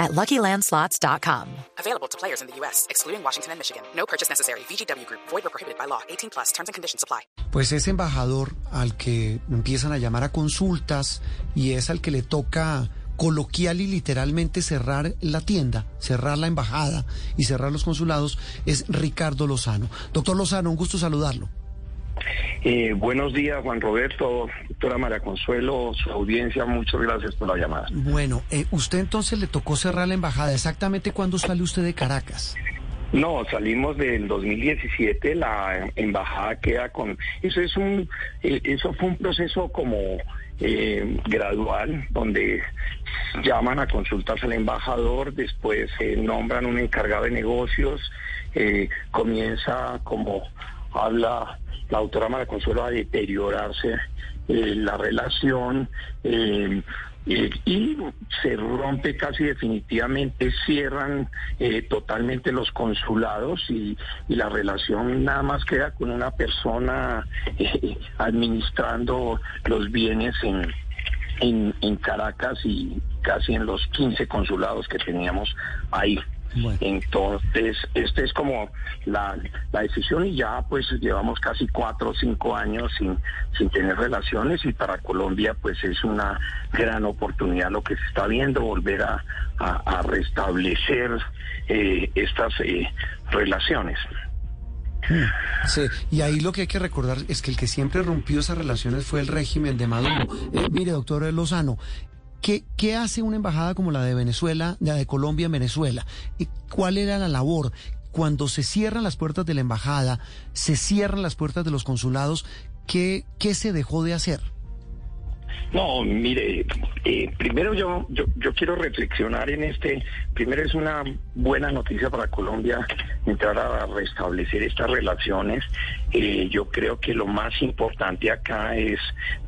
at LuckyLandSlots.com. Available to players in the U.S., excluding Washington and Michigan. No purchase necessary. VGW Group. Void or prohibited by law. 18 plus. Terms and conditions apply. Pues ese embajador al que empiezan a llamar a consultas y es al que le toca coloquial y literalmente cerrar la tienda, cerrar la embajada y cerrar los consulados, es Ricardo Lozano. Doctor Lozano, un gusto saludarlo. Eh, buenos días, Juan Roberto, doctora María Consuelo, su audiencia, muchas gracias por la llamada. Bueno, eh, usted entonces le tocó cerrar la embajada. ¿Exactamente cuándo sale usted de Caracas? No, salimos del 2017, la embajada queda con... Eso, es un, eh, eso fue un proceso como eh, gradual, donde llaman a consultas al embajador, después eh, nombran un encargado de negocios, eh, comienza como habla la autora María Consuelo a deteriorarse eh, la relación eh, eh, y se rompe casi definitivamente, cierran totalmente los consulados y, la relación nada más queda con una persona administrando los bienes en, en, en Caracas y casi en los 15 consulados que teníamos ahí. Bueno. Entonces, esta es como la, la, decisión y ya pues llevamos casi cuatro o cinco años sin, sin tener relaciones y para Colombia pues es una gran oportunidad lo que se está viendo, volver a, a, a restablecer eh, estas eh, relaciones. Sí, y ahí lo que hay que recordar es que el que siempre rompió esas relaciones fue el régimen de Maduro. Eh, mire, doctor Lozano, ¿Qué, ¿Qué, hace una embajada como la de Venezuela, la de Colombia en Venezuela? ¿Y ¿Cuál era la labor? Cuando se cierran las puertas de la embajada, se cierran las puertas de los consulados, ¿qué, qué se dejó de hacer? No, mire, eh, primero yo, yo, yo quiero reflexionar en este, primero es una buena noticia para Colombia entrar a restablecer estas relaciones. Eh, yo creo que lo más importante acá es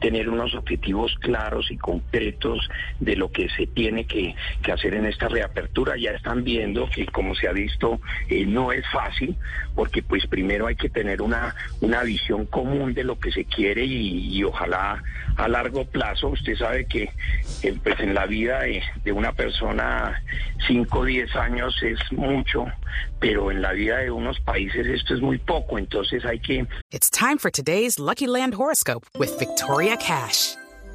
tener unos objetivos claros y concretos de lo que se tiene que, hacer en esta reapertura. Ya están viendo que como se ha visto eh, no es fácil, porque pues primero hay que tener una, visión común de lo que se quiere y ojalá a largo plazo. Usted sabe que eh, pues en la vida de, una persona 5 o 10 años es mucho, pero en la vida de unos países esto es muy poco, entonces hay que... It's time for today's Lucky Land horoscope with Victoria Cash.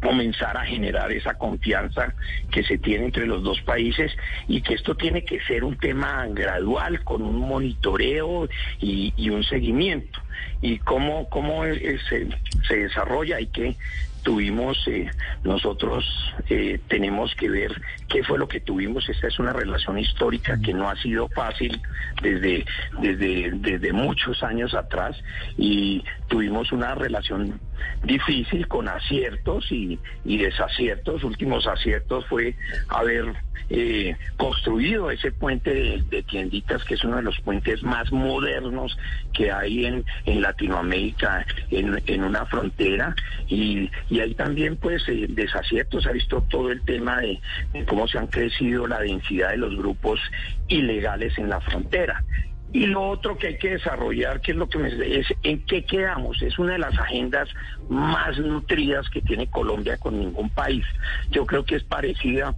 Comenzar a generar esa confianza que se tiene entre los dos países y que esto tiene que ser un tema gradual con un monitoreo y, un seguimiento y cómo, cómo se, se desarrolla y que tuvimos, eh, nosotros eh, tenemos que ver qué fue lo que tuvimos. Esta es una relación histórica que no ha sido fácil desde, desde muchos años atrás y tuvimos una relación difícil con aciertos y, y desaciertos. Últimos aciertos fue haber eh, construido ese puente de, tienditas, que es uno de los puentes más modernos que hay en, en Latinoamérica, en, en una frontera, y, y hay también pues eh, desaciertos, ha visto todo el tema de cómo se han crecido la densidad de los grupos ilegales en la frontera. Y lo otro que hay que desarrollar, que es lo que me es en qué quedamos, es una de las agendas más nutridas que tiene Colombia con ningún país. Yo creo que es parecida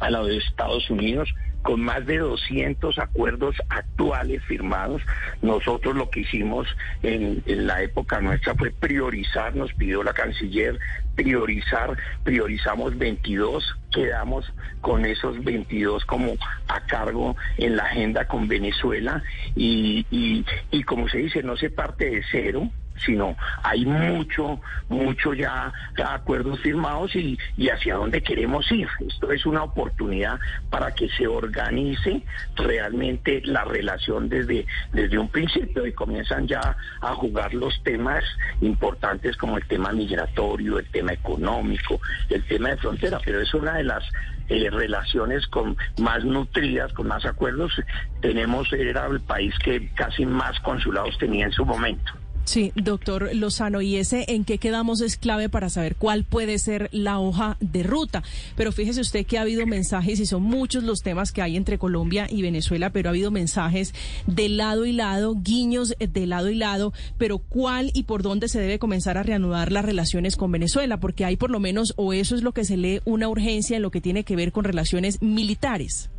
a la de Estados Unidos, con más de 200 acuerdos actuales firmados. Nosotros lo que hicimos en, la época nuestra fue priorizar, nos pidió la canciller priorizar, priorizamos 22, quedamos con esos 22 como a cargo en la agenda con Venezuela y como se dice, no se parte de cero sino hay mucho, mucho ya, acuerdos firmados y, y hacia dónde queremos ir. Esto es una oportunidad para que se organice realmente la relación desde, desde un principio y comienzan ya a jugar los temas importantes como el tema migratorio, el tema económico, el tema de frontera, pero es una de las eh, relaciones con más nutridas, con más acuerdos. Tenemos, era el país que casi más consulados tenía en su momento. Sí, doctor Lozano, y ese en qué quedamos es clave para saber cuál puede ser la hoja de ruta. Pero fíjese usted que ha habido mensajes, y son muchos los temas que hay entre Colombia y Venezuela, pero ha habido mensajes de lado y lado, guiños de lado y lado, pero cuál y por dónde se debe comenzar a reanudar las relaciones con Venezuela, porque hay por lo menos, o eso es lo que se lee, una urgencia en lo que tiene que ver con relaciones militares.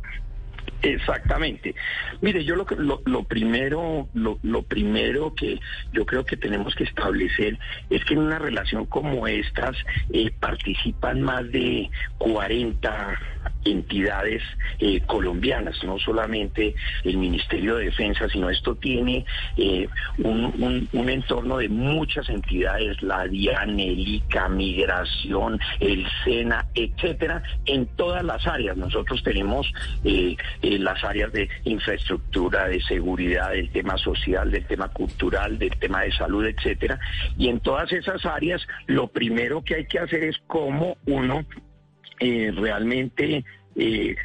Exactamente. Mire, yo lo, primero, lo, primero que yo creo que tenemos que establecer es que en una relación como estas eh, participan más de 40 entidades eh, colombianas, no solamente el Ministerio de Defensa, sino esto tiene eh, un, entorno de muchas entidades, la DIAN, el ICA, Migración, el SENA, etcétera, en todas las áreas. Nosotros tenemos las áreas de infraestructura, de seguridad, del tema social, del tema cultural, del tema de salud, etcétera. Y en todas esas áreas, lo primero que hay que hacer es cómo uno eh, realmente eh,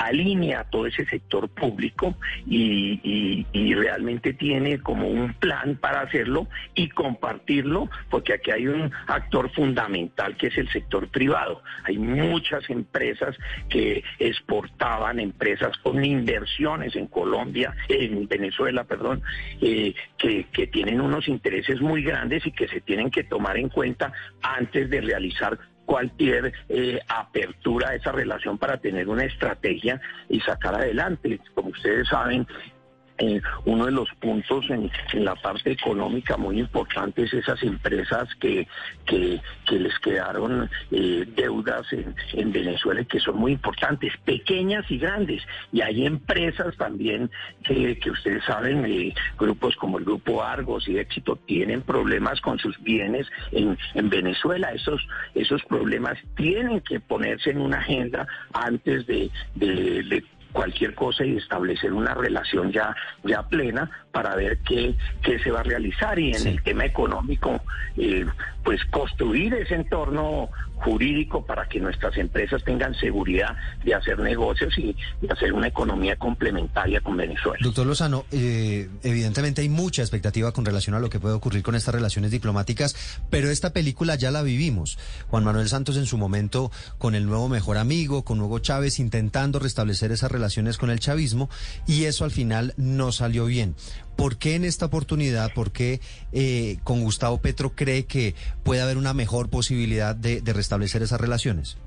alinea todo ese sector público y, realmente tiene como un plan para hacerlo y compartirlo, porque aquí hay un actor fundamental que es el sector privado. Hay muchas empresas que exportaban, empresas con inversiones en Colombia, en Venezuela, perdón, eh, que, que tienen unos intereses muy grandes y que se tienen que tomar en cuenta antes de realizar cualquier eh, apertura a esa relación para tener una estrategia y sacar adelante. Como ustedes saben, eh, uno de los puntos en, la parte económica muy importantes esas empresas que, que, les quedaron eh, deudas en, Venezuela y que son muy importantes, pequeñas y grandes. Y hay empresas también que, ustedes saben, eh, grupos como el Grupo Argos y Éxito tienen problemas con sus bienes en, en Venezuela. Esos, esos problemas tienen que ponerse en una agenda antes de cualquier cosa y establecer una relación ya, ya plena para ver qué, qué se va a realizar. Y en el tema económico, eh, pues construir ese entorno jurídico para que nuestras empresas tengan seguridad de hacer negocios y de hacer una economía complementaria con Venezuela. Doctor Lozano, eh, evidentemente hay mucha expectativa con relación a lo que puede ocurrir con estas relaciones diplomáticas, pero esta película ya la vivimos. Juan Manuel Santos en su momento con el nuevo mejor amigo, con Hugo Chávez, intentando restablecer esas relaciones con el chavismo y eso al final no salió bien. ¿Por qué en esta oportunidad, por qué eh, con Gustavo Petro cree que puede haber una mejor posibilidad de, de restablecer esas relaciones?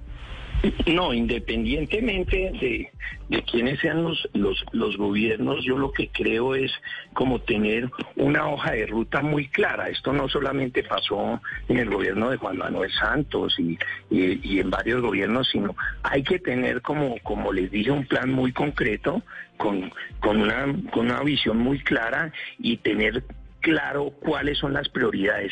No, independientemente de, de quiénes sean los, los, los, gobiernos, yo lo que creo es como tener una hoja de ruta muy clara. Esto no solamente pasó en el gobierno de Juan Manuel Santos y, y, en varios gobiernos, sino hay que tener como, como les dije, un plan muy concreto, con, con, una, con una visión muy clara y tener claro cuáles son las prioridades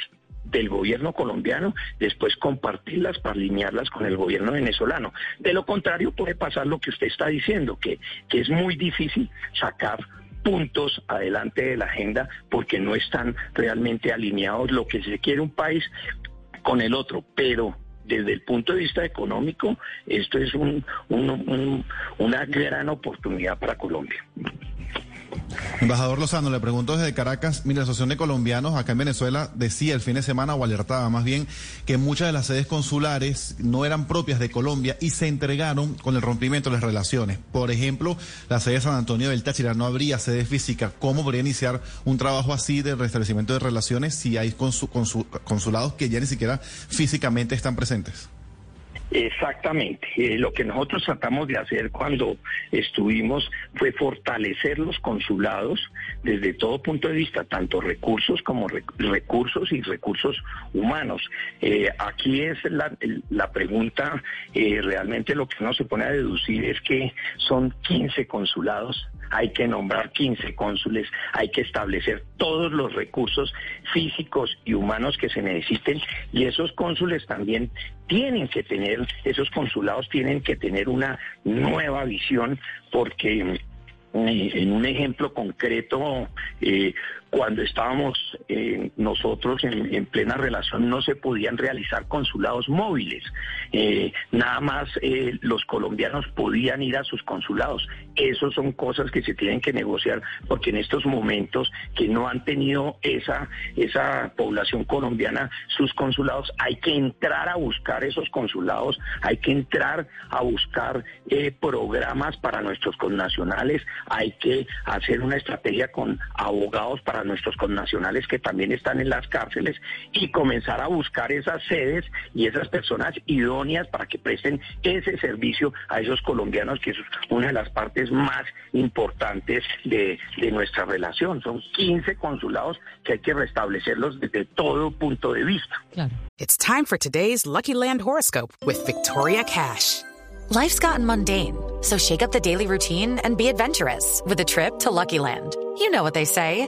del gobierno colombiano, después compartirlas para alinearlas con el gobierno venezolano. De lo contrario puede pasar lo que usted está diciendo, que, que es muy difícil sacar puntos adelante de la agenda porque no están realmente alineados lo que se quiere un país con el otro, pero desde el punto de vista económico, esto es un, una gran oportunidad para Colombia. Embajador Lozano, le pregunto desde Caracas, mi la Asociación de Colombianos acá en Venezuela decía el fin de semana o alertaba más bien que muchas de las sedes consulares no eran propias de Colombia y se entregaron con el rompimiento de las relaciones. Por ejemplo, la sede de San Antonio del Táchira no habría sede física. ¿Cómo podría iniciar un trabajo así de restablecimiento de relaciones si hay consulados que ya ni siquiera físicamente están presentes? Exactamente. Eh, lo que nosotros tratamos de hacer cuando estuvimos fue fortalecer los consulados desde todo punto de vista, tanto recursos como recursos y recursos humanos. Eh, aquí es la, pregunta, eh, realmente lo que uno se pone a deducir es que son 15 consulados hay que nombrar 15 cónsules, hay que establecer todos los recursos físicos y humanos que se necesiten y esos cónsules también tienen que tener, esos consulados tienen que tener una nueva visión porque en un ejemplo concreto, eh, cuando estábamos eh, nosotros en, plena relación no se podían realizar consulados móviles. Eh, nada más eh, los colombianos podían ir a sus consulados. Esas son cosas que se tienen que negociar porque en estos momentos que no han tenido esa, esa población colombiana sus consulados, hay que entrar a buscar esos consulados, hay que entrar a buscar programas para nuestros connacionales, hay que hacer una estrategia con abogados para nuestros connacionales que también están en las cárceles y comenzar a buscar esas sedes y esas personas idóneas para que presten ese servicio a esos colombianos, que es una de las partes más importantes de, de nuestra relación. Son 15 consulados que hay que restablecerlos desde todo punto de vista. Claro. It's time for today's Lucky Land horoscope with Victoria Cash. Life's gotten mundane, so shake up the daily routine and be adventurous with a trip to Lucky Land. You know what they say.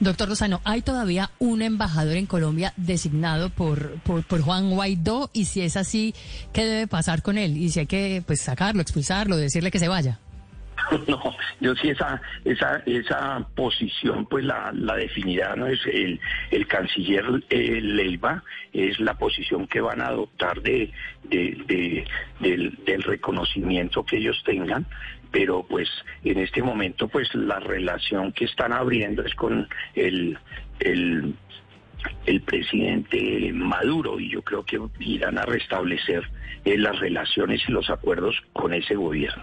Doctor Lozano, ¿hay todavía un embajador en Colombia designado por, por, Juan Guaidó? Y si es así, ¿qué debe pasar con él? Y si hay que pues sacarlo, expulsarlo, decirle que se vaya. No, yo sí esa esa esa posición pues la, la definirá no es el, el canciller Leiva es la posición que van a adoptar de, de, del, del, reconocimiento que ellos tengan pero pues en este momento pues la relación que están abriendo es con el, el presidente Maduro y yo creo que irán a restablecer eh, las relaciones y los acuerdos con ese gobierno.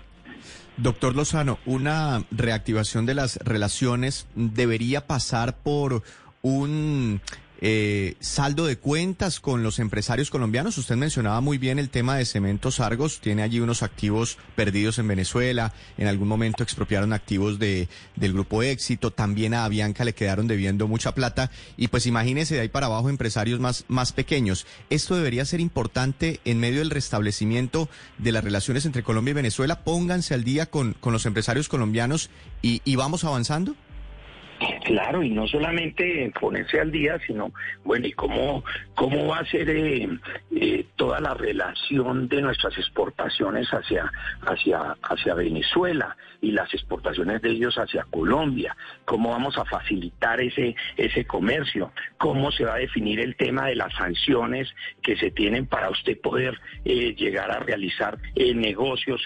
Doctor Lozano, una reactivación de las relaciones debería pasar por un eh, saldo de cuentas con los empresarios colombianos. Usted mencionaba muy bien el tema de Cementos Argos. Tiene allí unos activos perdidos en Venezuela. En algún momento expropiaron activos de, del grupo Éxito. También a Avianca le quedaron debiendo mucha plata. Y pues imagínese de ahí para abajo empresarios más, más pequeños. Esto debería ser importante en medio del restablecimiento de las relaciones entre Colombia y Venezuela. Pónganse al día con, con los empresarios colombianos y, y vamos avanzando. Claro, y no solamente ponerse al día, sino, bueno, ¿y cómo, cómo va a ser eh, eh, toda la relación de nuestras exportaciones hacia, hacia, hacia Venezuela y las exportaciones de ellos hacia Colombia? ¿Cómo vamos a facilitar ese, ese comercio? ¿Cómo se va a definir el tema de las sanciones que se tienen para usted poder eh, llegar a realizar negocios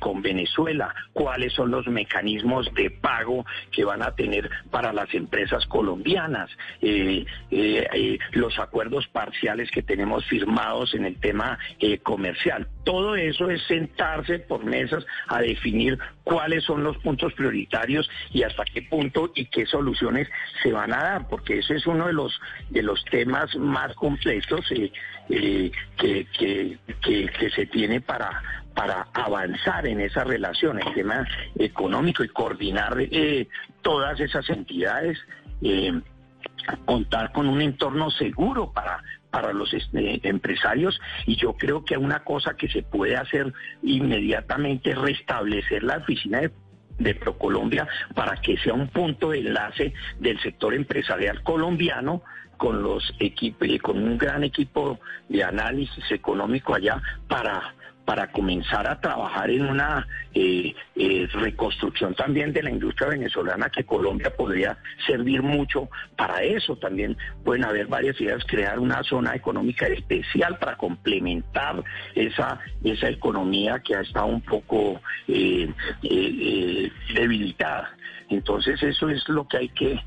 con Venezuela? ¿Cuáles son los mecanismos de pago que van a tener para las empresas colombianas, eh, eh, eh, los acuerdos parciales que tenemos firmados en el tema comercial. Todo eso es sentarse por mesas a definir cuáles son los puntos prioritarios y hasta qué punto y qué soluciones se van a dar, porque ese es uno de los de los temas más complejos que, que, que se tiene para para avanzar en esa relación, el tema económico y coordinar eh, todas esas entidades, eh, contar con un entorno seguro para para los este, empresarios. Y yo creo que una cosa que se puede hacer inmediatamente es restablecer la oficina de de Procolombia para que sea un punto de enlace del sector empresarial colombiano con los equipos, con un gran equipo de análisis económico allá para para comenzar a trabajar en una eh, eh, reconstrucción también de la industria venezolana que Colombia podría servir mucho para eso. También pueden haber varias ideas, crear una zona económica especial para complementar esa, esa economía que ha estado un poco eh, debilitada. Entonces eso es lo que hay que,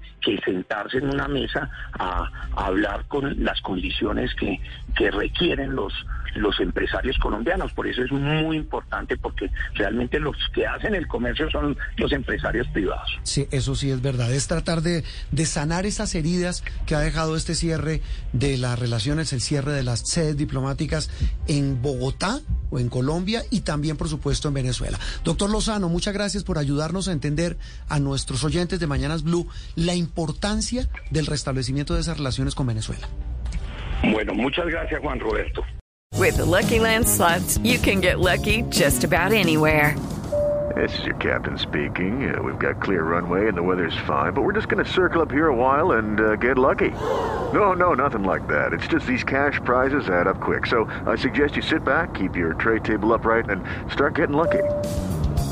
sentarse en una mesa a, hablar con las condiciones que, requieren los, los empresarios colombianos. Por eso es muy importante porque realmente los que hacen el comercio son los empresarios privados. Sí, eso sí es verdad. Es tratar de, sanar esas heridas que ha dejado este cierre de las relaciones, el cierre de las sedes diplomáticas en Bogotá o en Colombia y también, por supuesto, en Venezuela. Doctor Lozano, muchas gracias por ayudarnos a entender a nuestros oyentes de Mañanas Blue la importancia del restablecimiento de esas relaciones con Venezuela. Bueno, muchas gracias, Juan Roberto. With the Lucky Land slots, you can get lucky just about anywhere. This is your captain speaking. Uh, we've got clear runway and the weather's fine, but we're just going to circle up here a while and uh, get lucky. No, no, nothing like that. It's just these cash prizes add up quick. So I suggest you sit back, keep your tray table upright, and start getting lucky.